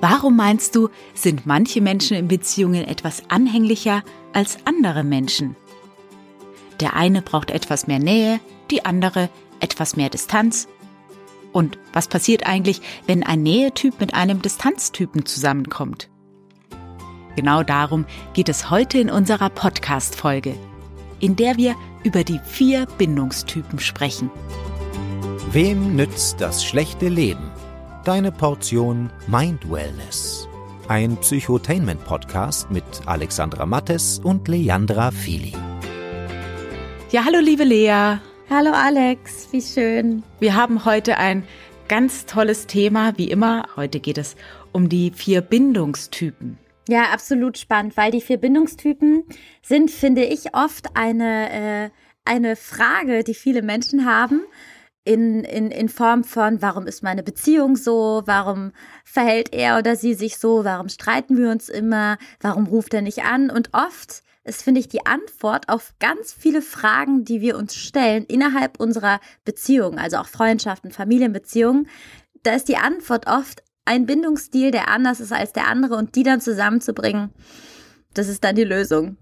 Warum meinst du, sind manche Menschen in Beziehungen etwas anhänglicher als andere Menschen? Der eine braucht etwas mehr Nähe, die andere etwas mehr Distanz. Und was passiert eigentlich, wenn ein Nähetyp mit einem Distanztypen zusammenkommt? Genau darum geht es heute in unserer Podcast-Folge, in der wir über die vier Bindungstypen sprechen. Wem nützt das schlechte Leben? Deine Portion Mind Wellness. Ein Psychotainment-Podcast mit Alexandra Mattes und Leandra Fili. Ja, hallo liebe Lea. Hallo Alex, wie schön. Wir haben heute ein ganz tolles Thema, wie immer. Heute geht es um die vier Bindungstypen. Ja, absolut spannend, weil die vier Bindungstypen sind, finde ich, oft eine, äh, eine Frage, die viele Menschen haben in, in, in Form von, warum ist meine Beziehung so, warum verhält er oder sie sich so, warum streiten wir uns immer, warum ruft er nicht an? Und oft ist, finde ich, die Antwort auf ganz viele Fragen, die wir uns stellen innerhalb unserer Beziehung, also auch Freundschaften, Familienbeziehungen, da ist die Antwort oft ein Bindungsstil, der anders ist als der andere und die dann zusammenzubringen, das ist dann die Lösung.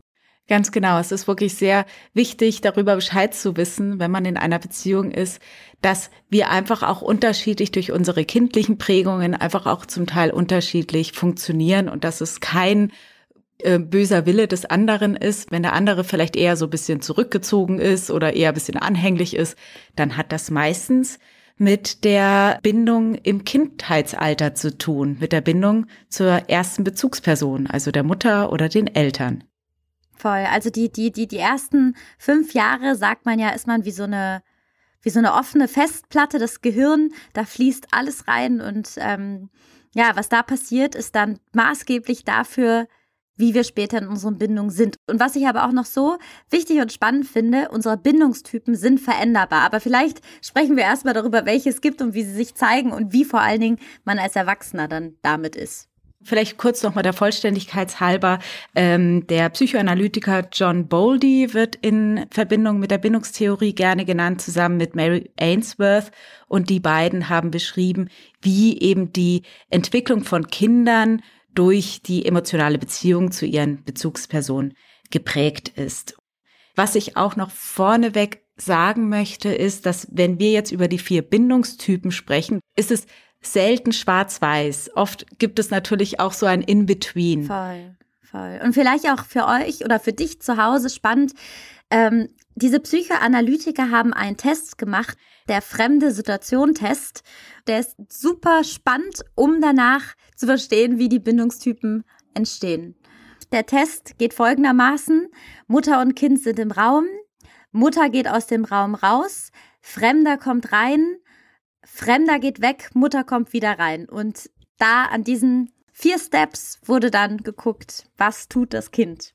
Ganz genau. Es ist wirklich sehr wichtig, darüber Bescheid zu wissen, wenn man in einer Beziehung ist, dass wir einfach auch unterschiedlich durch unsere kindlichen Prägungen einfach auch zum Teil unterschiedlich funktionieren und dass es kein äh, böser Wille des anderen ist. Wenn der andere vielleicht eher so ein bisschen zurückgezogen ist oder eher ein bisschen anhänglich ist, dann hat das meistens mit der Bindung im Kindheitsalter zu tun, mit der Bindung zur ersten Bezugsperson, also der Mutter oder den Eltern. Voll. Also die, die, die, die ersten fünf Jahre, sagt man ja, ist man wie so eine, wie so eine offene Festplatte, das Gehirn, da fließt alles rein und ähm, ja, was da passiert, ist dann maßgeblich dafür, wie wir später in unseren Bindungen sind. Und was ich aber auch noch so wichtig und spannend finde, unsere Bindungstypen sind veränderbar. Aber vielleicht sprechen wir erstmal darüber, welche es gibt und wie sie sich zeigen und wie vor allen Dingen man als Erwachsener dann damit ist. Vielleicht kurz nochmal der Vollständigkeit halber. Ähm, der Psychoanalytiker John Bowlby wird in Verbindung mit der Bindungstheorie gerne genannt, zusammen mit Mary Ainsworth. Und die beiden haben beschrieben, wie eben die Entwicklung von Kindern durch die emotionale Beziehung zu ihren Bezugspersonen geprägt ist. Was ich auch noch vorneweg sagen möchte, ist, dass wenn wir jetzt über die vier Bindungstypen sprechen, ist es selten schwarz-weiß. Oft gibt es natürlich auch so ein In-Between. Voll, voll. Und vielleicht auch für euch oder für dich zu Hause spannend. Ähm, diese Psychoanalytiker haben einen Test gemacht, der fremde Situation-Test. Der ist super spannend, um danach zu verstehen, wie die Bindungstypen entstehen. Der Test geht folgendermaßen. Mutter und Kind sind im Raum. Mutter geht aus dem Raum raus. Fremder kommt rein. Fremder geht weg, Mutter kommt wieder rein. Und da an diesen vier Steps wurde dann geguckt, was tut das Kind.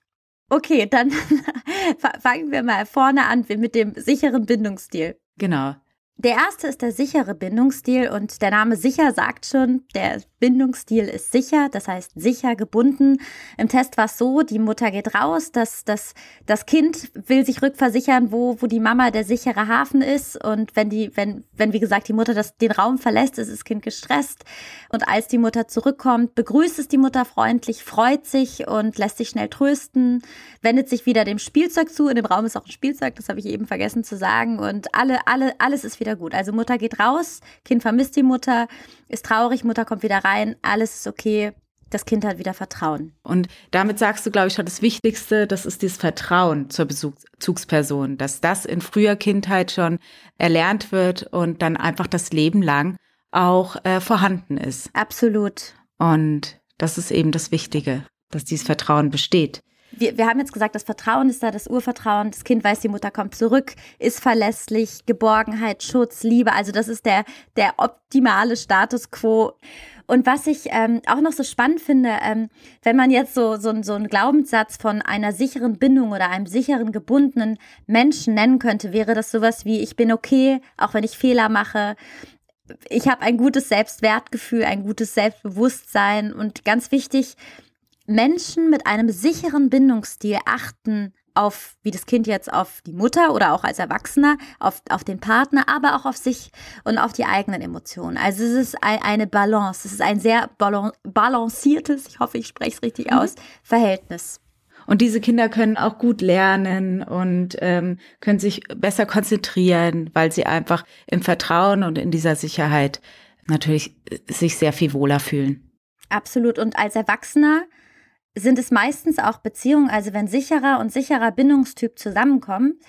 Okay, dann fangen wir mal vorne an mit dem sicheren Bindungsstil. Genau. Der erste ist der sichere Bindungsstil und der Name sicher sagt schon, der Bindungsstil ist sicher, das heißt sicher gebunden. Im Test war es so, die Mutter geht raus, das, das, das Kind will sich rückversichern, wo, wo die Mama der sichere Hafen ist. Und wenn die, wenn, wenn wie gesagt die Mutter das, den Raum verlässt, ist das Kind gestresst. Und als die Mutter zurückkommt, begrüßt es die Mutter freundlich, freut sich und lässt sich schnell trösten, wendet sich wieder dem Spielzeug zu, in dem Raum ist auch ein Spielzeug, das habe ich eben vergessen zu sagen. Und alle, alle, alles ist wieder wieder gut. Also Mutter geht raus, Kind vermisst die Mutter, ist traurig, Mutter kommt wieder rein, alles ist okay. Das Kind hat wieder Vertrauen. Und damit sagst du, glaube ich, schon das Wichtigste, das ist dieses Vertrauen zur Bezugsperson, dass das in früher Kindheit schon erlernt wird und dann einfach das Leben lang auch äh, vorhanden ist. Absolut. Und das ist eben das Wichtige, dass dieses Vertrauen besteht wir, wir haben jetzt gesagt, das Vertrauen ist da, das Urvertrauen. Das Kind weiß, die Mutter kommt zurück, ist verlässlich, Geborgenheit, Schutz, Liebe. Also das ist der, der optimale Status quo. Und was ich ähm, auch noch so spannend finde, ähm, wenn man jetzt so, so, so einen Glaubenssatz von einer sicheren Bindung oder einem sicheren, gebundenen Menschen nennen könnte, wäre das sowas wie, ich bin okay, auch wenn ich Fehler mache. Ich habe ein gutes Selbstwertgefühl, ein gutes Selbstbewusstsein und ganz wichtig, Menschen mit einem sicheren Bindungsstil achten auf, wie das Kind jetzt auf die Mutter oder auch als Erwachsener, auf, auf den Partner, aber auch auf sich und auf die eigenen Emotionen. Also es ist eine Balance, es ist ein sehr balanciertes, ich hoffe, ich spreche es richtig mhm. aus, Verhältnis. Und diese Kinder können auch gut lernen und ähm, können sich besser konzentrieren, weil sie einfach im Vertrauen und in dieser Sicherheit natürlich äh, sich sehr viel wohler fühlen. Absolut. Und als Erwachsener sind es meistens auch Beziehungen, also wenn sicherer und sicherer Bindungstyp zusammenkommen,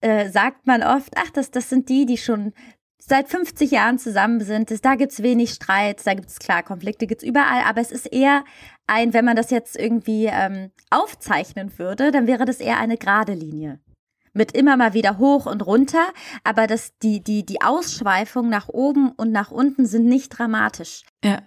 äh, sagt man oft, ach, das, das sind die, die schon seit 50 Jahren zusammen sind. Das, da gibt's wenig Streit, da gibt's klar, Konflikte gibt's überall, aber es ist eher ein, wenn man das jetzt irgendwie ähm, aufzeichnen würde, dann wäre das eher eine gerade Linie. Mit immer mal wieder hoch und runter, aber das, die, die, die Ausschweifung nach oben und nach unten sind nicht dramatisch. Ja.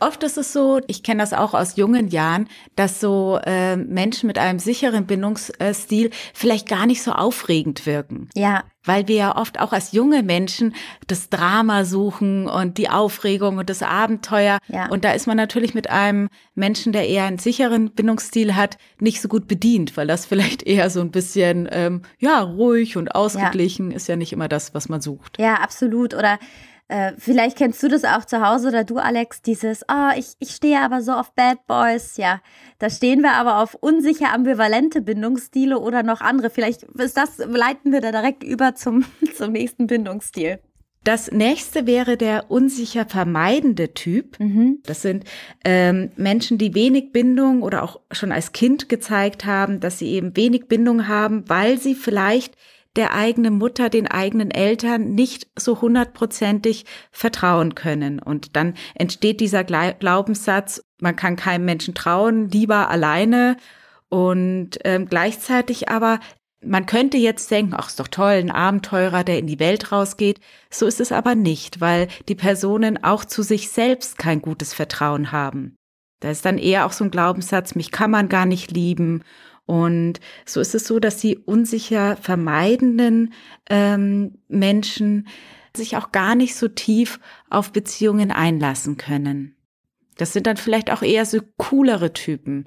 Oft ist es so, ich kenne das auch aus jungen Jahren, dass so äh, Menschen mit einem sicheren Bindungsstil vielleicht gar nicht so aufregend wirken. Ja. Weil wir ja oft auch als junge Menschen das Drama suchen und die Aufregung und das Abenteuer. Ja. Und da ist man natürlich mit einem Menschen, der eher einen sicheren Bindungsstil hat, nicht so gut bedient, weil das vielleicht eher so ein bisschen, ähm, ja, ruhig und ausgeglichen ja. ist ja nicht immer das, was man sucht. Ja, absolut. Oder äh, vielleicht kennst du das auch zu Hause oder du, Alex, dieses, oh, ich, ich stehe aber so auf Bad Boys. Ja, da stehen wir aber auf unsicher ambivalente Bindungsstile oder noch andere. Vielleicht ist das, leiten wir da direkt über zum, zum nächsten Bindungsstil. Das nächste wäre der unsicher vermeidende Typ. Mhm. Das sind ähm, Menschen, die wenig Bindung oder auch schon als Kind gezeigt haben, dass sie eben wenig Bindung haben, weil sie vielleicht der eigenen Mutter, den eigenen Eltern nicht so hundertprozentig vertrauen können. Und dann entsteht dieser Glaubenssatz, man kann keinem Menschen trauen, lieber alleine. Und ähm, gleichzeitig aber, man könnte jetzt denken, ach, ist doch toll, ein Abenteurer, der in die Welt rausgeht. So ist es aber nicht, weil die Personen auch zu sich selbst kein gutes Vertrauen haben. Da ist dann eher auch so ein Glaubenssatz, mich kann man gar nicht lieben und so ist es so, dass die unsicher vermeidenden ähm, Menschen sich auch gar nicht so tief auf Beziehungen einlassen können. Das sind dann vielleicht auch eher so coolere Typen.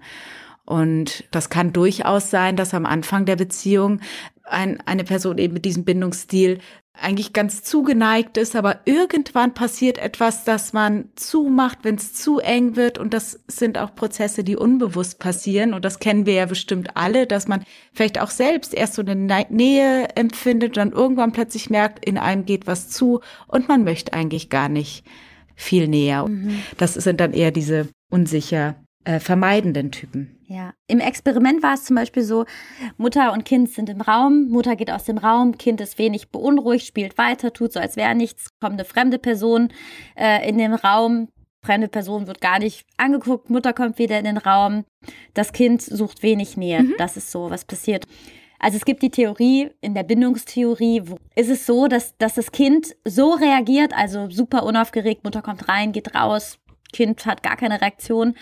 Und das kann durchaus sein, dass am Anfang der Beziehung ein, eine Person eben mit diesem Bindungsstil eigentlich ganz zugeneigt ist, aber irgendwann passiert etwas, dass man zumacht, wenn es zu eng wird. Und das sind auch Prozesse, die unbewusst passieren. Und das kennen wir ja bestimmt alle, dass man vielleicht auch selbst erst so eine Nähe empfindet, dann irgendwann plötzlich merkt, in einem geht was zu und man möchte eigentlich gar nicht viel näher. Mhm. Das sind dann eher diese unsicher äh, vermeidenden Typen. Ja, im Experiment war es zum Beispiel so, Mutter und Kind sind im Raum, Mutter geht aus dem Raum, Kind ist wenig beunruhigt, spielt weiter, tut so, als wäre nichts, kommt eine fremde Person äh, in den Raum, fremde Person wird gar nicht angeguckt, Mutter kommt wieder in den Raum, das Kind sucht wenig Nähe, mhm. das ist so, was passiert. Also es gibt die Theorie, in der Bindungstheorie wo ist es so, dass, dass das Kind so reagiert, also super unaufgeregt, Mutter kommt rein, geht raus, Kind hat gar keine Reaktion,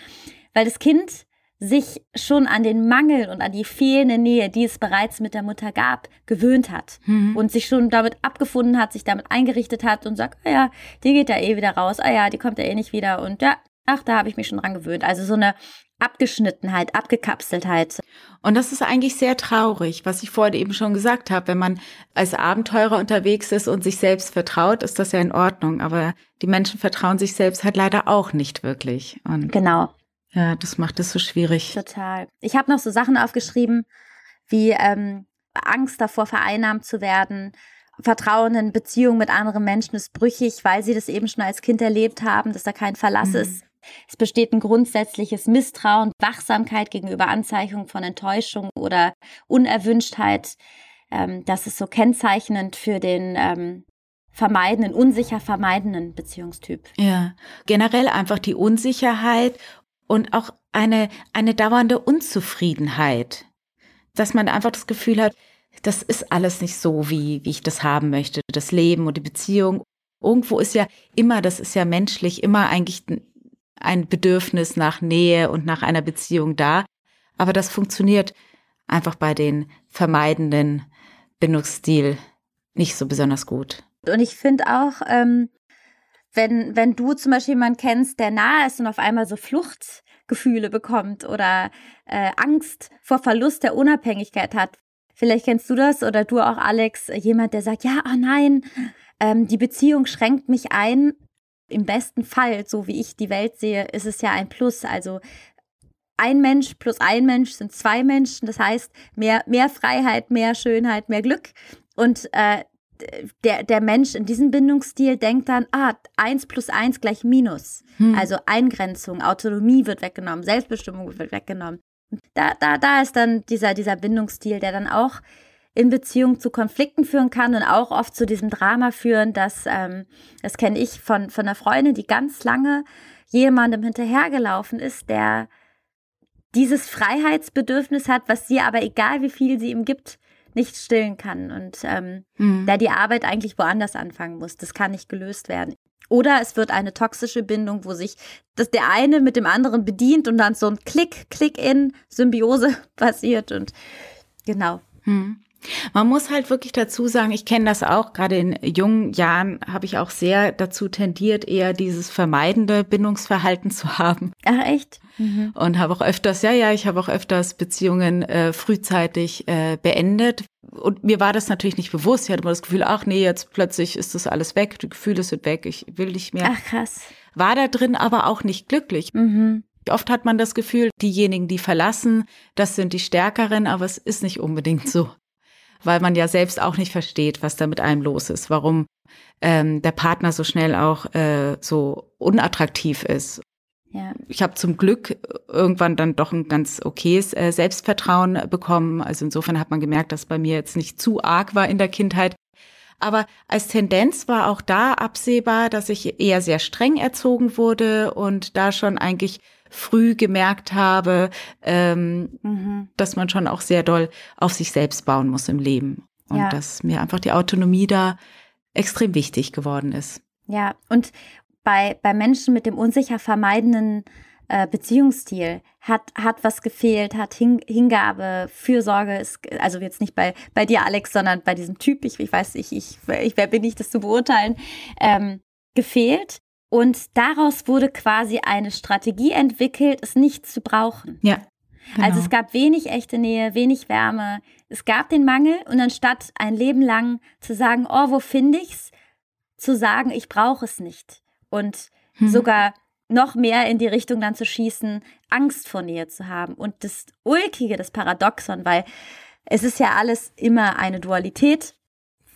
weil das Kind sich schon an den Mangel und an die fehlende Nähe, die es bereits mit der Mutter gab, gewöhnt hat mhm. und sich schon damit abgefunden hat, sich damit eingerichtet hat und sagt, ah ja, die geht ja eh wieder raus, ah ja, die kommt ja eh nicht wieder und ja, ach, da habe ich mich schon dran gewöhnt. Also so eine Abgeschnittenheit, Abgekapseltheit. Und das ist eigentlich sehr traurig, was ich vorhin eben schon gesagt habe. Wenn man als Abenteurer unterwegs ist und sich selbst vertraut, ist das ja in Ordnung. Aber die Menschen vertrauen sich selbst halt leider auch nicht wirklich. Und genau. Ja, das macht es so schwierig. Total. Ich habe noch so Sachen aufgeschrieben wie ähm, Angst davor, vereinnahmt zu werden. Vertrauen in Beziehungen mit anderen Menschen ist brüchig, weil sie das eben schon als Kind erlebt haben, dass da kein Verlass mhm. ist. Es besteht ein grundsätzliches Misstrauen, Wachsamkeit gegenüber Anzeichnungen von Enttäuschung oder Unerwünschtheit. Ähm, das ist so kennzeichnend für den ähm, vermeidenden, unsicher vermeidenden Beziehungstyp. Ja, generell einfach die Unsicherheit und auch eine, eine dauernde Unzufriedenheit, dass man einfach das Gefühl hat, das ist alles nicht so, wie, wie ich das haben möchte. Das Leben und die Beziehung. Irgendwo ist ja immer, das ist ja menschlich, immer eigentlich ein Bedürfnis nach Nähe und nach einer Beziehung da. Aber das funktioniert einfach bei den vermeidenden Bindungsstil nicht so besonders gut. Und ich finde auch, ähm, wenn, wenn du zum Beispiel jemanden kennst, der nahe ist und auf einmal so Fluchtgefühle bekommt oder äh, Angst vor Verlust der Unabhängigkeit hat. Vielleicht kennst du das oder du auch, Alex, jemand, der sagt, ja, oh nein, ähm, die Beziehung schränkt mich ein. im besten Fall, so wie ich die Welt sehe, ist es ja ein Plus. Also ein Mensch plus ein Mensch sind zwei Menschen. Das heißt, mehr, mehr Freiheit, mehr Schönheit, mehr Glück. Und äh, der, der Mensch in diesem Bindungsstil denkt dann, ah, eins plus eins gleich Minus. Hm. Also Eingrenzung, Autonomie wird weggenommen, Selbstbestimmung wird weggenommen. Da, da, da ist dann dieser, dieser Bindungsstil, der dann auch in Beziehung zu Konflikten führen kann und auch oft zu diesem Drama führen, dass, ähm, das kenne ich von, von einer Freundin, die ganz lange jemandem hinterhergelaufen ist, der dieses Freiheitsbedürfnis hat, was sie aber egal wie viel sie ihm gibt, nicht stillen kann und ähm, mhm. da die Arbeit eigentlich woanders anfangen muss. Das kann nicht gelöst werden. Oder es wird eine toxische Bindung, wo sich das der eine mit dem anderen bedient und dann so ein Klick, Klick in Symbiose passiert und genau. Mhm. Man muss halt wirklich dazu sagen, ich kenne das auch, gerade in jungen Jahren habe ich auch sehr dazu tendiert, eher dieses vermeidende Bindungsverhalten zu haben. Ach echt? Mhm. Und habe auch öfters, ja, ja, ich habe auch öfters Beziehungen äh, frühzeitig äh, beendet. Und mir war das natürlich nicht bewusst. Ich hatte immer das Gefühl, ach nee, jetzt plötzlich ist das alles weg, die Gefühle sind weg, ich will nicht mehr. Ach krass. War da drin aber auch nicht glücklich. Mhm. Oft hat man das Gefühl, diejenigen, die verlassen, das sind die Stärkeren, aber es ist nicht unbedingt so weil man ja selbst auch nicht versteht, was da mit einem los ist, warum ähm, der Partner so schnell auch äh, so unattraktiv ist. Ja. Ich habe zum Glück irgendwann dann doch ein ganz okayes äh, Selbstvertrauen bekommen. Also insofern hat man gemerkt, dass bei mir jetzt nicht zu arg war in der Kindheit. Aber als Tendenz war auch da absehbar, dass ich eher sehr streng erzogen wurde und da schon eigentlich früh gemerkt habe, ähm, mhm. dass man schon auch sehr doll auf sich selbst bauen muss im Leben. Und ja. dass mir einfach die Autonomie da extrem wichtig geworden ist. Ja, und bei, bei Menschen mit dem unsicher vermeidenden äh, Beziehungsstil hat, hat was gefehlt, hat Hin Hingabe, Fürsorge, ist, also jetzt nicht bei, bei dir, Alex, sondern bei diesem Typ, ich, ich weiß, ich, ich, ich, wer bin ich, das zu beurteilen, ähm, gefehlt. Und daraus wurde quasi eine Strategie entwickelt, es nicht zu brauchen. Ja. Genau. Also es gab wenig echte Nähe, wenig Wärme. Es gab den Mangel und anstatt ein Leben lang zu sagen, oh, wo finde ich's, zu sagen, ich brauche es nicht. Und hm. sogar noch mehr in die Richtung dann zu schießen, Angst vor Nähe zu haben. Und das Ulkige, das Paradoxon, weil es ist ja alles immer eine Dualität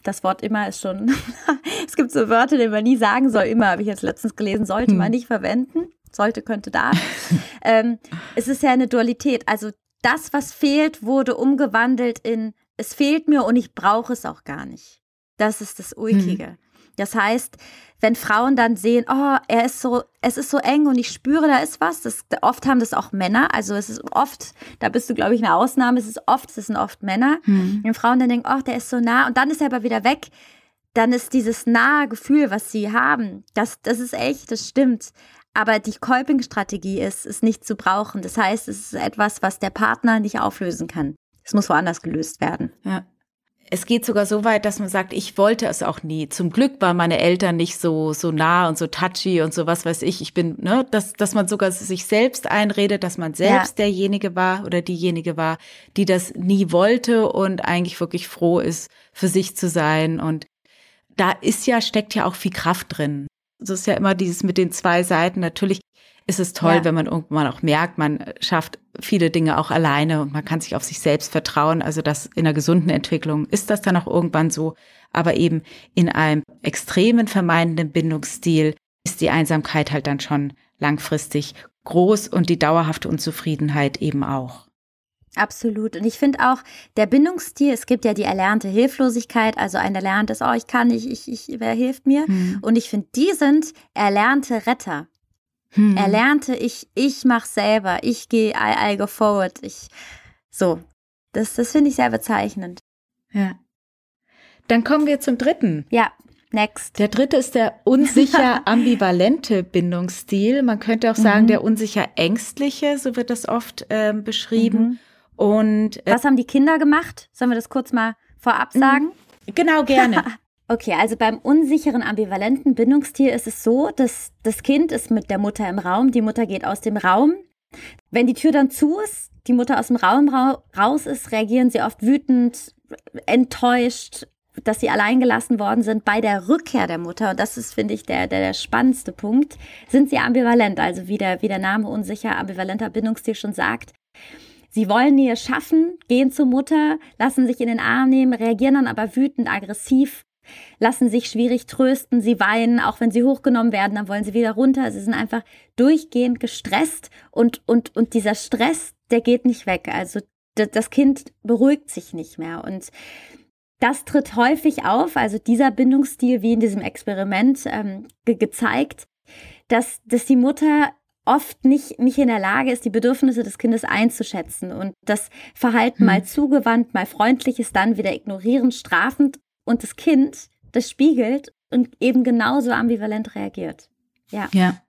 das Wort immer ist schon, es gibt so Wörter, die man nie sagen soll. Immer habe ich jetzt letztens gelesen, sollte hm. man nicht verwenden. Sollte, könnte, da. ähm, es ist ja eine Dualität. Also das, was fehlt, wurde umgewandelt in, es fehlt mir und ich brauche es auch gar nicht. Das ist das Ulkige. Hm. Das heißt, wenn Frauen dann sehen, oh, er ist so, es ist so eng und ich spüre, da ist was. Das, oft haben das auch Männer. Also es ist oft, da bist du, glaube ich, eine Ausnahme. Es ist oft, es sind oft Männer. Mhm. Wenn Frauen dann denken, oh, der ist so nah und dann ist er aber wieder weg, dann ist dieses nahe Gefühl, was sie haben, das, das ist echt, das stimmt. Aber die Kolping-Strategie ist, es nicht zu brauchen. Das heißt, es ist etwas, was der Partner nicht auflösen kann. Es muss woanders gelöst werden. Ja es geht sogar so weit, dass man sagt, ich wollte es auch nie. Zum Glück waren meine Eltern nicht so so nah und so touchy und so was weiß ich. Ich bin, ne, dass dass man sogar sich selbst einredet, dass man selbst ja. derjenige war oder diejenige war, die das nie wollte und eigentlich wirklich froh ist, für sich zu sein. Und da ist ja steckt ja auch viel Kraft drin. Es ist ja immer dieses mit den zwei Seiten. Natürlich ist es toll, ja. wenn man irgendwann auch merkt, man schafft viele Dinge auch alleine und man kann sich auf sich selbst vertrauen. Also das in einer gesunden Entwicklung ist das dann auch irgendwann so. Aber eben in einem extremen vermeidenden Bindungsstil ist die Einsamkeit halt dann schon langfristig groß und die dauerhafte Unzufriedenheit eben auch. Absolut. Und ich finde auch, der Bindungsstil, es gibt ja die erlernte Hilflosigkeit, also ein erlerntes, oh, ich kann nicht, ich, ich, wer hilft mir? Mhm. Und ich finde, die sind erlernte Retter. Hm. Er lernte, ich, ich mach selber, ich gehe, I, I go forward. Ich, so. Das, das finde ich sehr bezeichnend. Ja. Dann kommen wir zum dritten. Ja, next. Der dritte ist der unsicher ambivalente Bindungsstil. Man könnte auch sagen, mhm. der unsicher ängstliche, so wird das oft äh, beschrieben. Mhm. Und äh, was haben die Kinder gemacht? Sollen wir das kurz mal vorab sagen? Genau, gerne. Okay, also beim unsicheren ambivalenten Bindungsstil ist es so, dass das Kind ist mit der Mutter im Raum, die Mutter geht aus dem Raum. Wenn die Tür dann zu ist, die Mutter aus dem Raum ra raus ist, reagieren sie oft wütend, enttäuscht, dass sie allein gelassen worden sind bei der Rückkehr der Mutter. Und das ist, finde ich, der, der, der spannendste Punkt. Sind sie ambivalent? Also wie der, wie der Name unsicher, ambivalenter Bindungsstil schon sagt. Sie wollen Nähe schaffen, gehen zur Mutter, lassen sich in den Arm nehmen, reagieren dann aber wütend, aggressiv, lassen sich schwierig trösten, sie weinen, auch wenn sie hochgenommen werden, dann wollen sie wieder runter. Sie sind einfach durchgehend gestresst und, und, und dieser Stress, der geht nicht weg. Also das Kind beruhigt sich nicht mehr und das tritt häufig auf, also dieser Bindungsstil, wie in diesem Experiment ähm, ge gezeigt, dass, dass die Mutter oft nicht, nicht in der Lage ist, die Bedürfnisse des Kindes einzuschätzen und das Verhalten hm. mal zugewandt, mal freundlich ist, dann wieder ignorierend, strafend und das Kind das spiegelt und eben genauso ambivalent reagiert. Ja. Ja.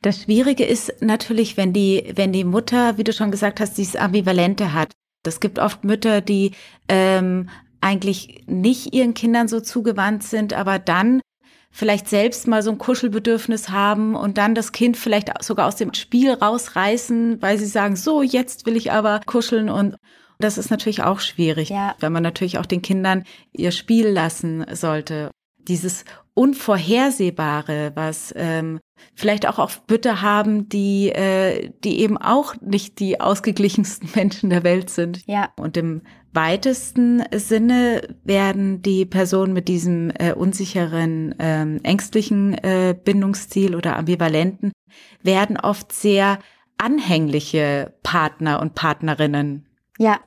Das Schwierige ist natürlich, wenn die, wenn die Mutter, wie du schon gesagt hast, dieses Ambivalente hat. Es gibt oft Mütter, die ähm, eigentlich nicht ihren Kindern so zugewandt sind, aber dann vielleicht selbst mal so ein Kuschelbedürfnis haben und dann das Kind vielleicht sogar aus dem Spiel rausreißen, weil sie sagen, so, jetzt will ich aber kuscheln und das ist natürlich auch schwierig, ja. wenn man natürlich auch den Kindern ihr Spiel lassen sollte. Dieses Unvorhersehbare, was ähm, vielleicht auch auf Bütte haben, die, äh, die eben auch nicht die ausgeglichensten Menschen der Welt sind. Ja. Und im weitesten Sinne werden die Personen mit diesem äh, unsicheren, ähm, ängstlichen äh, Bindungsstil oder ambivalenten, werden oft sehr anhängliche Partner und Partnerinnen. Ja.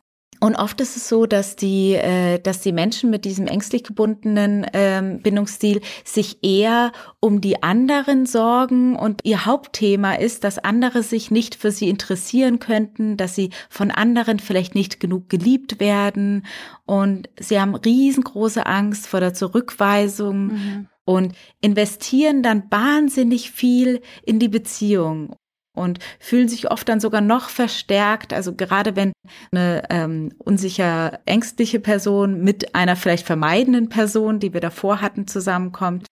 Und oft ist es so, dass die, äh, dass die Menschen mit diesem ängstlich gebundenen ähm, Bindungsstil sich eher um die anderen sorgen und ihr Hauptthema ist, dass andere sich nicht für sie interessieren könnten, dass sie von anderen vielleicht nicht genug geliebt werden und sie haben riesengroße Angst vor der Zurückweisung. Mhm und investieren dann wahnsinnig viel in die Beziehung und fühlen sich oft dann sogar noch verstärkt. Also gerade wenn eine ähm, unsicher ängstliche Person mit einer vielleicht vermeidenden Person, die wir davor hatten, zusammenkommt,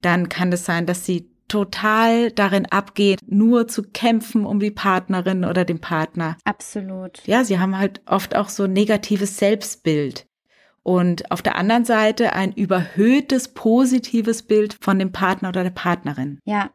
dann kann es sein, dass sie total darin abgeht, nur zu kämpfen um die Partnerin oder den Partner. Absolut. Ja, sie haben halt oft auch so negatives Selbstbild. Und auf der anderen Seite ein überhöhtes positives Bild von dem Partner oder der Partnerin. Ja,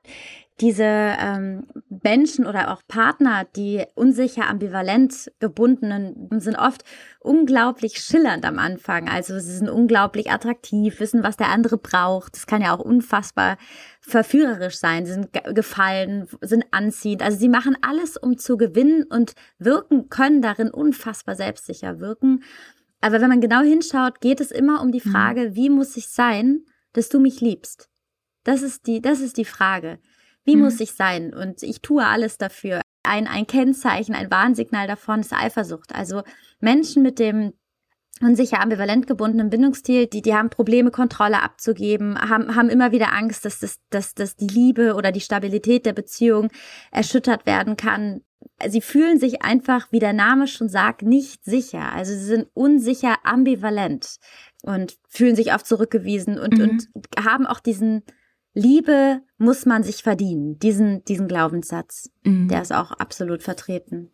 diese ähm, Menschen oder auch Partner, die unsicher ambivalent gebundenen, sind oft unglaublich schillernd am Anfang. Also sie sind unglaublich attraktiv, wissen, was der andere braucht. Das kann ja auch unfassbar verführerisch sein. Sie sind gefallen, sind anziehend. Also sie machen alles, um zu gewinnen und wirken, können darin unfassbar selbstsicher wirken. Aber wenn man genau hinschaut, geht es immer um die mhm. Frage, wie muss ich sein, dass du mich liebst? Das ist die, das ist die Frage. Wie mhm. muss ich sein? Und ich tue alles dafür. Ein, ein Kennzeichen, ein Warnsignal davon ist Eifersucht. Also Menschen mit dem unsicher ambivalent gebundenen Bindungsstil, die, die haben Probleme, Kontrolle abzugeben, haben, haben immer wieder Angst, dass, das, dass, dass die Liebe oder die Stabilität der Beziehung erschüttert werden kann. Sie fühlen sich einfach, wie der Name schon sagt, nicht sicher. Also sie sind unsicher ambivalent und fühlen sich oft zurückgewiesen und, mhm. und haben auch diesen, Liebe muss man sich verdienen. Diesen, diesen Glaubenssatz, mhm. der ist auch absolut vertreten.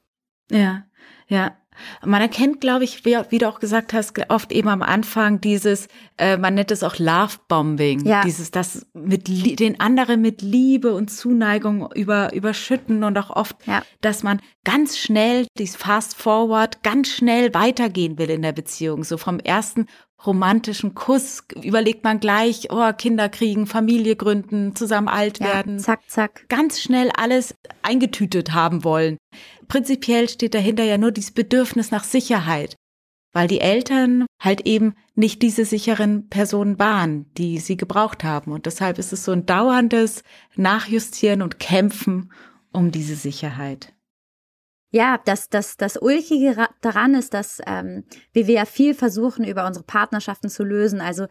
Ja, ja. Man erkennt, glaube ich, wie, wie, du auch gesagt hast, oft eben am Anfang dieses, äh, man nennt es auch Love-Bombing, ja. dieses, das mit den anderen mit Liebe und Zuneigung über, überschütten und auch oft, ja. dass man ganz schnell, dieses Fast Forward, ganz schnell weitergehen will in der Beziehung, so vom ersten romantischen Kuss überlegt man gleich, oh, Kinder kriegen, Familie gründen, zusammen alt ja, werden. Zack, zack. Ganz schnell alles eingetütet haben wollen. Prinzipiell steht dahinter ja nur dieses Bedürfnis nach Sicherheit, weil die Eltern halt eben nicht diese sicheren Personen waren, die sie gebraucht haben. Und deshalb ist es so ein dauerndes Nachjustieren und Kämpfen um diese Sicherheit ja, das, das, das Ulkige daran ist, dass ähm, wie wir ja viel versuchen, über unsere Partnerschaften zu lösen. Also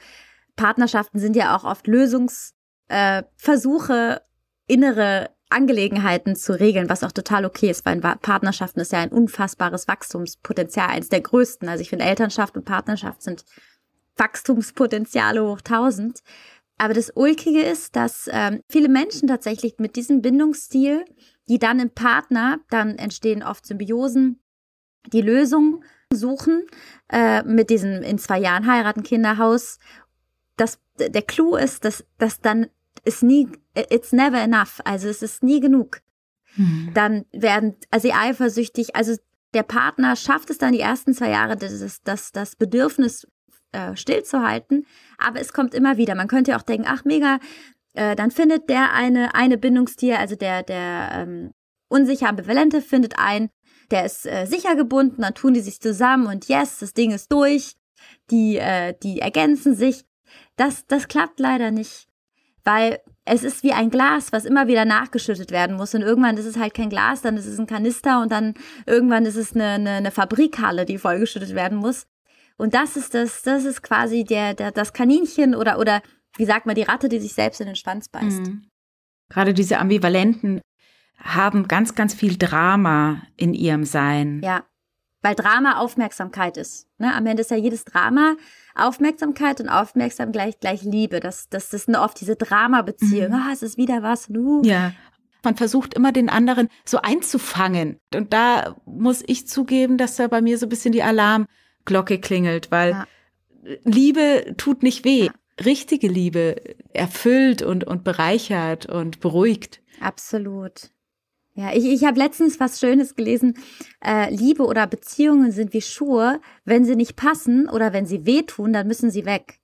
Partnerschaften sind ja auch oft Lösungsversuche, äh, innere Angelegenheiten zu regeln, was auch total okay ist, weil Partnerschaften ist ja ein unfassbares Wachstumspotenzial, eines der größten. Also ich finde, Elternschaft und Partnerschaft sind Wachstumspotenziale hoch tausend. Aber das Ulkige ist, dass ähm, viele Menschen tatsächlich mit diesem Bindungsstil die dann im Partner, dann entstehen oft Symbiosen, die Lösung suchen äh, mit diesem in zwei Jahren heiraten Kinderhaus. Das, der Clou ist, dass, dass dann ist nie, it's never enough. Also es ist nie genug. Hm. Dann werden also sie eifersüchtig. Also der Partner schafft es dann die ersten zwei Jahre, das, das, das Bedürfnis äh, stillzuhalten. Aber es kommt immer wieder. Man könnte ja auch denken, ach mega, äh, dann findet der eine, eine Bindungstier, also der, der ähm, unsicher ambivalente findet ein, der ist äh, sicher gebunden, dann tun die sich zusammen und yes, das Ding ist durch. Die, äh, die ergänzen sich. Das, das klappt leider nicht. Weil es ist wie ein Glas, was immer wieder nachgeschüttet werden muss. Und irgendwann ist es halt kein Glas, dann ist es ein Kanister und dann irgendwann ist es eine, eine, eine Fabrikhalle, die vollgeschüttet werden muss. Und das ist das, das ist quasi der, der, das Kaninchen oder, oder wie sagt man, die Ratte, die sich selbst in den Schwanz beißt. Mhm. Gerade diese Ambivalenten haben ganz, ganz viel Drama in ihrem Sein. Ja, weil Drama Aufmerksamkeit ist. Ne? Am Ende ist ja jedes Drama Aufmerksamkeit und Aufmerksam gleich, gleich Liebe. Das, das, das sind oft diese Drama-Beziehungen. Mhm. Ah, es ist wieder was, du. Ja. Man versucht immer den anderen so einzufangen. Und da muss ich zugeben, dass da bei mir so ein bisschen die Alarmglocke klingelt, weil ja. Liebe tut nicht weh. Ja. Richtige Liebe erfüllt und, und bereichert und beruhigt. Absolut. Ja, ich, ich habe letztens was Schönes gelesen. Äh, Liebe oder Beziehungen sind wie Schuhe. Wenn sie nicht passen oder wenn sie wehtun, dann müssen sie weg.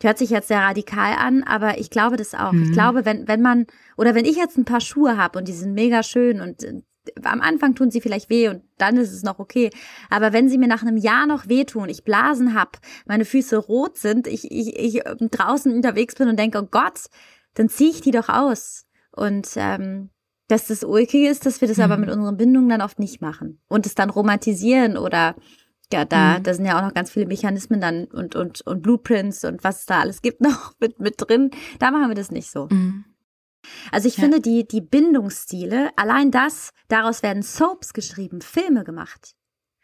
Hört sich jetzt sehr radikal an, aber ich glaube das auch. Mhm. Ich glaube, wenn, wenn man, oder wenn ich jetzt ein paar Schuhe habe und die sind mega schön und äh, am Anfang tun sie vielleicht weh und dann ist es noch okay. Aber wenn sie mir nach einem Jahr noch wehtun, ich Blasen hab, meine Füße rot sind, ich, ich, ich draußen unterwegs bin und denke, oh Gott, dann ziehe ich die doch aus. Und ähm, dass das ulkig ist, dass wir das mhm. aber mit unseren Bindungen dann oft nicht machen und es dann romantisieren oder ja, da, mhm. da sind ja auch noch ganz viele Mechanismen dann und, und, und Blueprints und was es da alles gibt noch mit, mit drin. Da machen wir das nicht so. Mhm. Also ich ja. finde, die, die Bindungsstile, allein das, daraus werden Soaps geschrieben, Filme gemacht.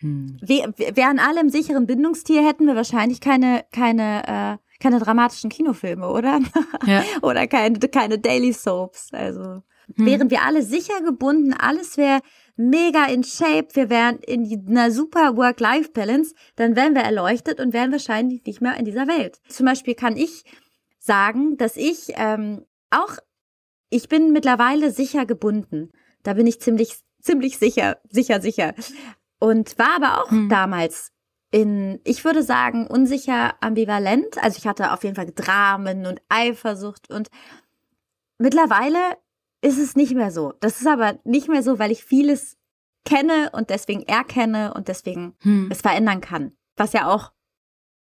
Mhm. Wir, wären alle im sicheren Bindungsstil, hätten wir wahrscheinlich keine, keine, äh, keine dramatischen Kinofilme, oder? Ja. oder keine, keine Daily Soaps. Also hm. Wären wir alle sicher gebunden, alles wäre mega in Shape, wir wären in einer super Work-Life-Balance, dann wären wir erleuchtet und wären wahrscheinlich nicht mehr in dieser Welt. Zum Beispiel kann ich sagen, dass ich ähm, auch, ich bin mittlerweile sicher gebunden. Da bin ich ziemlich, ziemlich sicher, sicher, sicher. Und war aber auch hm. damals in, ich würde sagen, unsicher ambivalent. Also ich hatte auf jeden Fall Dramen und Eifersucht und mittlerweile ist es nicht mehr so. Das ist aber nicht mehr so, weil ich vieles kenne und deswegen erkenne und deswegen hm. es verändern kann. Was ja auch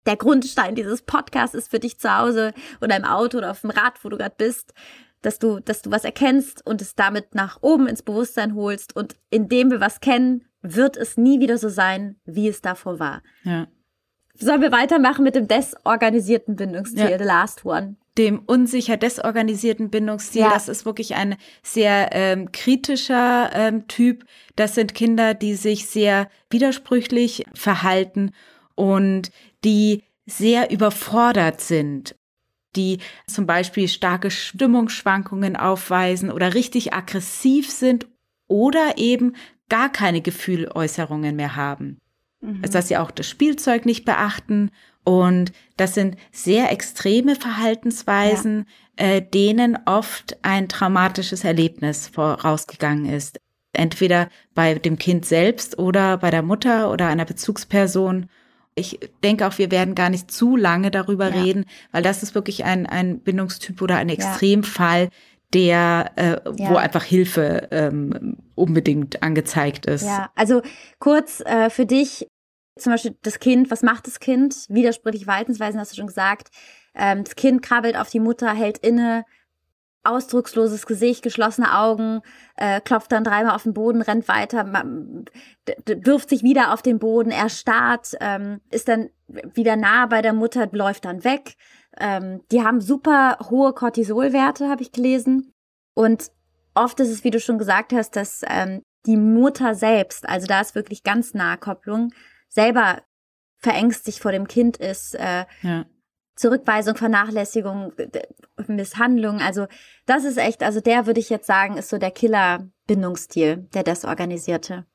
der Grundstein dieses Podcasts ist für dich zu Hause oder im Auto oder auf dem Rad, wo du gerade bist, dass du, dass du was erkennst und es damit nach oben ins Bewusstsein holst und indem wir was kennen, wird es nie wieder so sein, wie es davor war. Ja. Sollen wir weitermachen mit dem desorganisierten Bindungsstil, ja. the last one? dem unsicher desorganisierten Bindungsstil. Ja. Das ist wirklich ein sehr ähm, kritischer ähm, Typ. Das sind Kinder, die sich sehr widersprüchlich verhalten und die sehr überfordert sind die zum Beispiel starke Stimmungsschwankungen aufweisen oder richtig aggressiv sind oder eben gar keine Gefühläußerungen mehr haben. Mhm. Also dass sie auch das Spielzeug nicht beachten und das sind sehr extreme Verhaltensweisen, ja. äh, denen oft ein traumatisches Erlebnis vorausgegangen ist. Entweder bei dem Kind selbst oder bei der Mutter oder einer Bezugsperson. Ich denke auch, wir werden gar nicht zu lange darüber ja. reden, weil das ist wirklich ein, ein Bindungstyp oder ein Extremfall, der, äh, ja. wo einfach Hilfe ähm, unbedingt angezeigt ist. Ja, also kurz äh, für dich, zum Beispiel das Kind, was macht das Kind? Widersprüchliche Verhaltensweisen hast du schon gesagt. Ähm, das Kind krabbelt auf die Mutter, hält inne, ausdrucksloses Gesicht, geschlossene Augen, äh, klopft dann dreimal auf den Boden, rennt weiter, wirft sich wieder auf den Boden, erstarrt, ähm, ist dann wieder nah bei der Mutter, läuft dann weg. Ähm, die haben super hohe Cortisolwerte, habe ich gelesen. Und oft ist es, wie du schon gesagt hast, dass ähm, die Mutter selbst, also da ist wirklich ganz nahe Kopplung, selber verängstigt vor dem Kind ist, äh, ja. Zurückweisung, Vernachlässigung, Misshandlung. Also das ist echt, also der würde ich jetzt sagen, ist so der Killer-Bindungsstil, der Desorganisierte.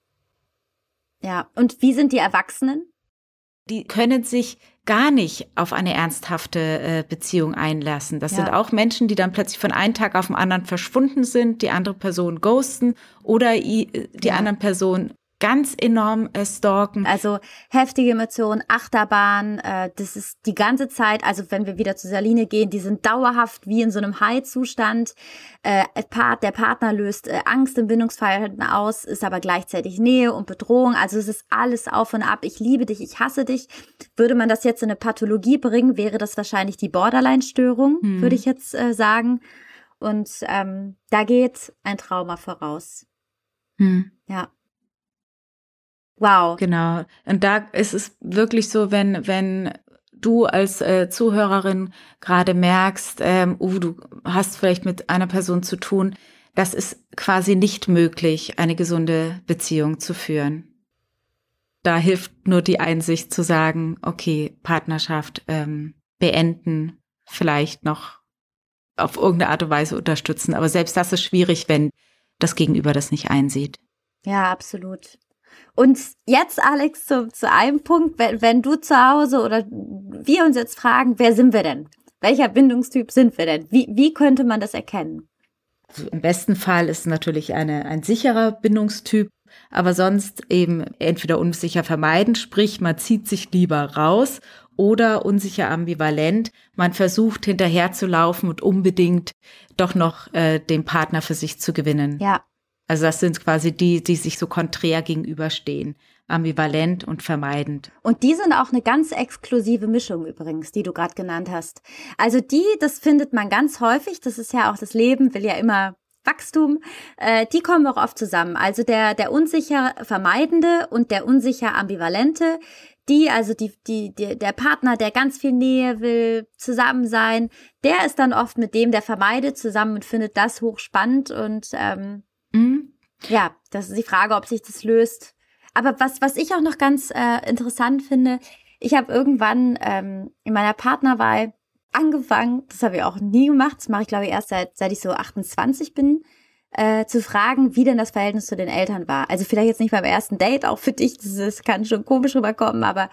Ja, und wie sind die Erwachsenen? Die können sich gar nicht auf eine ernsthafte äh, Beziehung einlassen. Das ja. sind auch Menschen, die dann plötzlich von einem Tag auf den anderen verschwunden sind, die andere Person ghosten oder die ja. anderen Person ganz enorm äh, stalken. Also heftige Emotionen, Achterbahn, äh, das ist die ganze Zeit, also wenn wir wieder zu Saline gehen, die sind dauerhaft wie in so einem High-Zustand. Äh, der Partner löst äh, Angst im Bindungsverhalten aus, ist aber gleichzeitig Nähe und Bedrohung. Also es ist alles auf und ab. Ich liebe dich, ich hasse dich. Würde man das jetzt in eine Pathologie bringen, wäre das wahrscheinlich die Borderline-Störung, hm. würde ich jetzt äh, sagen. Und ähm, da geht ein Trauma voraus. Hm. Ja. Wow. Genau. Und da ist es wirklich so, wenn, wenn du als äh, Zuhörerin gerade merkst, ähm, uh, du hast vielleicht mit einer Person zu tun, das ist quasi nicht möglich, eine gesunde Beziehung zu führen. Da hilft nur die Einsicht zu sagen, okay, Partnerschaft ähm, beenden, vielleicht noch auf irgendeine Art und Weise unterstützen. Aber selbst das ist schwierig, wenn das Gegenüber das nicht einsieht. Ja, absolut. Und jetzt, Alex, zu, zu einem Punkt, wenn, wenn du zu Hause oder wir uns jetzt fragen, wer sind wir denn? Welcher Bindungstyp sind wir denn? Wie, wie könnte man das erkennen? Also Im besten Fall ist natürlich eine, ein sicherer Bindungstyp, aber sonst eben entweder unsicher vermeiden, sprich man zieht sich lieber raus oder unsicher ambivalent, man versucht hinterherzulaufen und unbedingt doch noch äh, den Partner für sich zu gewinnen. Ja, also das sind quasi die, die sich so konträr gegenüberstehen. Ambivalent und vermeidend. Und die sind auch eine ganz exklusive Mischung übrigens, die du gerade genannt hast. Also die, das findet man ganz häufig, das ist ja auch das Leben, will ja immer Wachstum, äh, die kommen auch oft zusammen. Also der, der unsicher Vermeidende und der unsicher Ambivalente, die, also die, die, die, der Partner, der ganz viel Nähe will, zusammen sein, der ist dann oft mit dem, der vermeidet, zusammen und findet das hochspannend und ähm, Mhm. Ja, das ist die Frage, ob sich das löst. Aber was, was ich auch noch ganz äh, interessant finde, ich habe irgendwann ähm, in meiner Partnerwahl angefangen, das habe ich auch nie gemacht, das mache ich glaube ich erst seit, seit ich so 28 bin, äh, zu fragen, wie denn das Verhältnis zu den Eltern war. Also vielleicht jetzt nicht beim ersten Date, auch für dich, das, das kann schon komisch rüberkommen, aber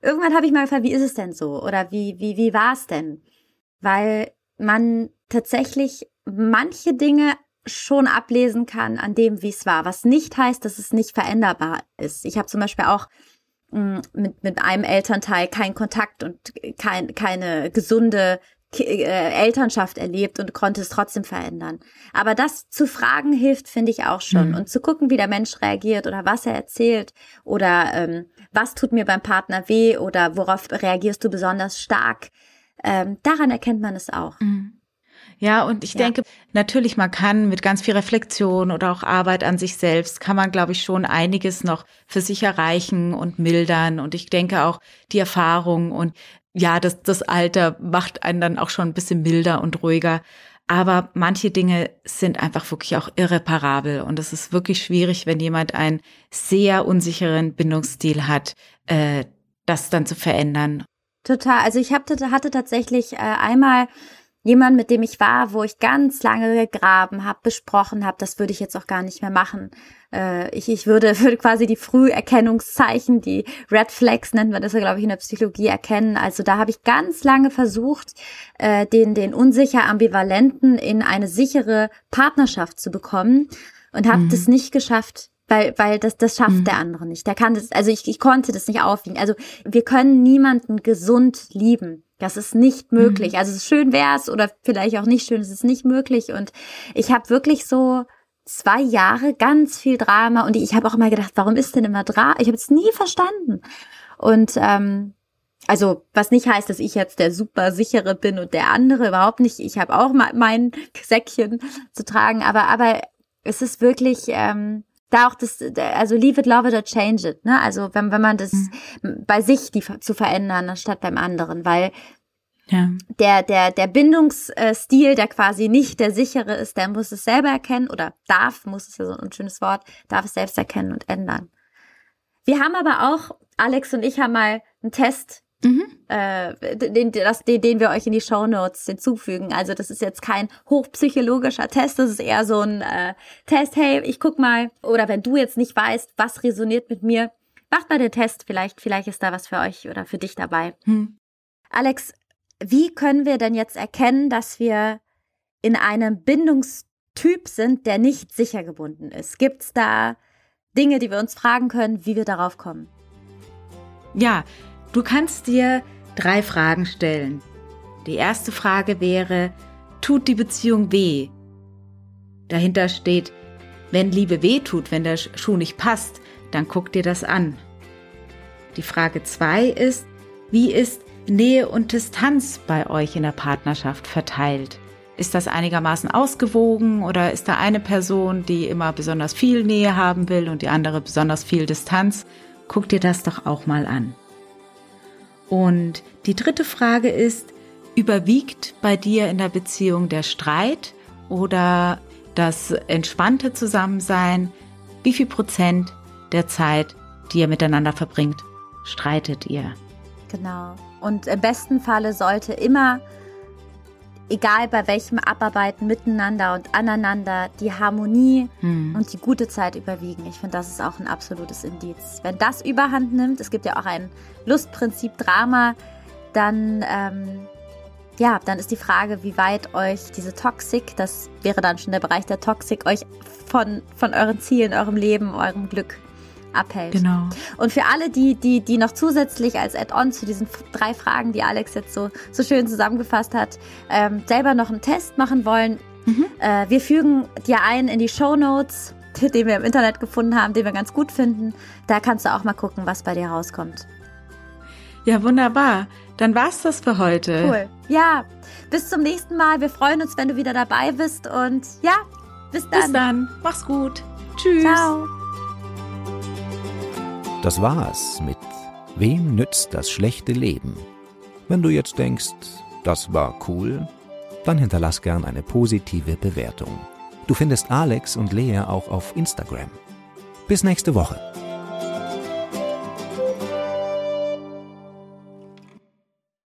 irgendwann habe ich mal gefragt, wie ist es denn so? Oder wie, wie, wie war es denn? Weil man tatsächlich manche Dinge schon ablesen kann an dem, wie es war. Was nicht heißt, dass es nicht veränderbar ist. Ich habe zum Beispiel auch mh, mm, mit, mit einem Elternteil keinen Kontakt und kein, keine gesunde äh, Elternschaft erlebt und konnte es trotzdem verändern. Aber das zu fragen hilft, finde ich auch schon. Mhm. Und zu gucken, wie der Mensch reagiert oder was er erzählt oder ähm, was tut mir beim Partner weh oder worauf reagierst du besonders stark. Ähm, daran erkennt man es auch. Mhm. Ja, und ich ja. denke, natürlich, man kann mit ganz viel Reflexion oder auch Arbeit an sich selbst, kann man, glaube ich, schon einiges noch für sich erreichen und mildern. Und ich denke auch, die Erfahrung und ja, das, das Alter macht einen dann auch schon ein bisschen milder und ruhiger. Aber manche Dinge sind einfach wirklich auch irreparabel. Und es ist wirklich schwierig, wenn jemand einen sehr unsicheren Bindungsstil hat, äh, das dann zu verändern. Total. Also ich hatte, hatte tatsächlich äh, einmal jemand, mit dem ich war, wo ich ganz lange gegraben habe, besprochen habe, das würde ich jetzt auch gar nicht mehr machen. Äh, ich, ich würde, würde quasi die Früherkennungszeichen, die Red Flags nennt man das ja, glaube ich, in der Psychologie erkennen. Also da habe ich ganz lange versucht, äh, den, den unsicher Ambivalenten in eine sichere Partnerschaft zu bekommen und habe mhm. das nicht geschafft weil, weil das, das schafft mhm. der andere nicht. Der kann das, also ich, ich konnte das nicht aufwiegen. Also wir können niemanden gesund lieben. Das ist nicht möglich. Mhm. Also schön wäre es oder vielleicht auch nicht schön, es ist nicht möglich. Und ich habe wirklich so zwei Jahre ganz viel Drama und ich habe auch immer gedacht, warum ist denn immer Drama? Ich habe es nie verstanden. Und ähm, also was nicht heißt, dass ich jetzt der super sichere bin und der andere überhaupt nicht. Ich habe auch mal mein Säckchen zu tragen, aber aber es ist wirklich ähm, da auch das, also leave it, love it or change it, ne? Also wenn, wenn man das mhm. bei sich die, zu verändern, anstatt beim anderen, weil ja. der, der, der Bindungsstil, der quasi nicht der sichere ist, der muss es selber erkennen oder darf, muss es ja so ein schönes Wort, darf es selbst erkennen und ändern. Wir haben aber auch, Alex und ich haben mal einen Test Mhm. Äh, den, das, den, den wir euch in die Show Notes hinzufügen. Also das ist jetzt kein hochpsychologischer Test, das ist eher so ein äh, Test, hey, ich guck mal, oder wenn du jetzt nicht weißt, was resoniert mit mir, Macht mal den Test, vielleicht, vielleicht ist da was für euch oder für dich dabei. Hm. Alex, wie können wir denn jetzt erkennen, dass wir in einem Bindungstyp sind, der nicht sicher gebunden ist? Gibt es da Dinge, die wir uns fragen können, wie wir darauf kommen? Ja, du kannst dir drei Fragen stellen. Die erste Frage wäre, tut die Beziehung weh? Dahinter steht, wenn Liebe weh tut, wenn der Schuh nicht passt, dann guck dir das an. Die Frage zwei ist, wie ist Nähe und Distanz bei euch in der Partnerschaft verteilt? Ist das einigermaßen ausgewogen oder ist da eine Person, die immer besonders viel Nähe haben will und die andere besonders viel Distanz? Guck dir das doch auch mal an. Und die dritte Frage ist, überwiegt bei dir in der Beziehung der Streit oder das entspannte Zusammensein? Wie viel Prozent der Zeit, die ihr miteinander verbringt, streitet ihr? Genau. Und im besten Falle sollte immer, egal bei welchem Abarbeiten miteinander und aneinander, die Harmonie hm. und die gute Zeit überwiegen. Ich finde, das ist auch ein absolutes Indiz. Wenn das überhand nimmt, es gibt ja auch ein Lustprinzip Drama, dann ähm, ja, dann ist die Frage, wie weit euch diese Toxik, das wäre dann schon der Bereich der Toxik, euch von, von euren Zielen, eurem Leben, eurem Glück abhält. Genau. Und für alle, die, die, die noch zusätzlich als Add-on zu diesen drei Fragen, die Alex jetzt so, so schön zusammengefasst hat, ähm, selber noch einen Test machen wollen, mhm. äh, wir fügen dir ein in die Show Notes, den wir im Internet gefunden haben, den wir ganz gut finden. Da kannst du auch mal gucken, was bei dir rauskommt. Ja, wunderbar. Dann war's das für heute. Cool. Ja, bis zum nächsten Mal. Wir freuen uns, wenn du wieder dabei bist und ja, bis dann. Bis dann. Mach's gut. Tschüss. Ciao. Das war's mit Wem nützt das schlechte Leben? Wenn du jetzt denkst, das war cool, dann hinterlass gern eine positive Bewertung. Du findest Alex und Lea auch auf Instagram. Bis nächste Woche.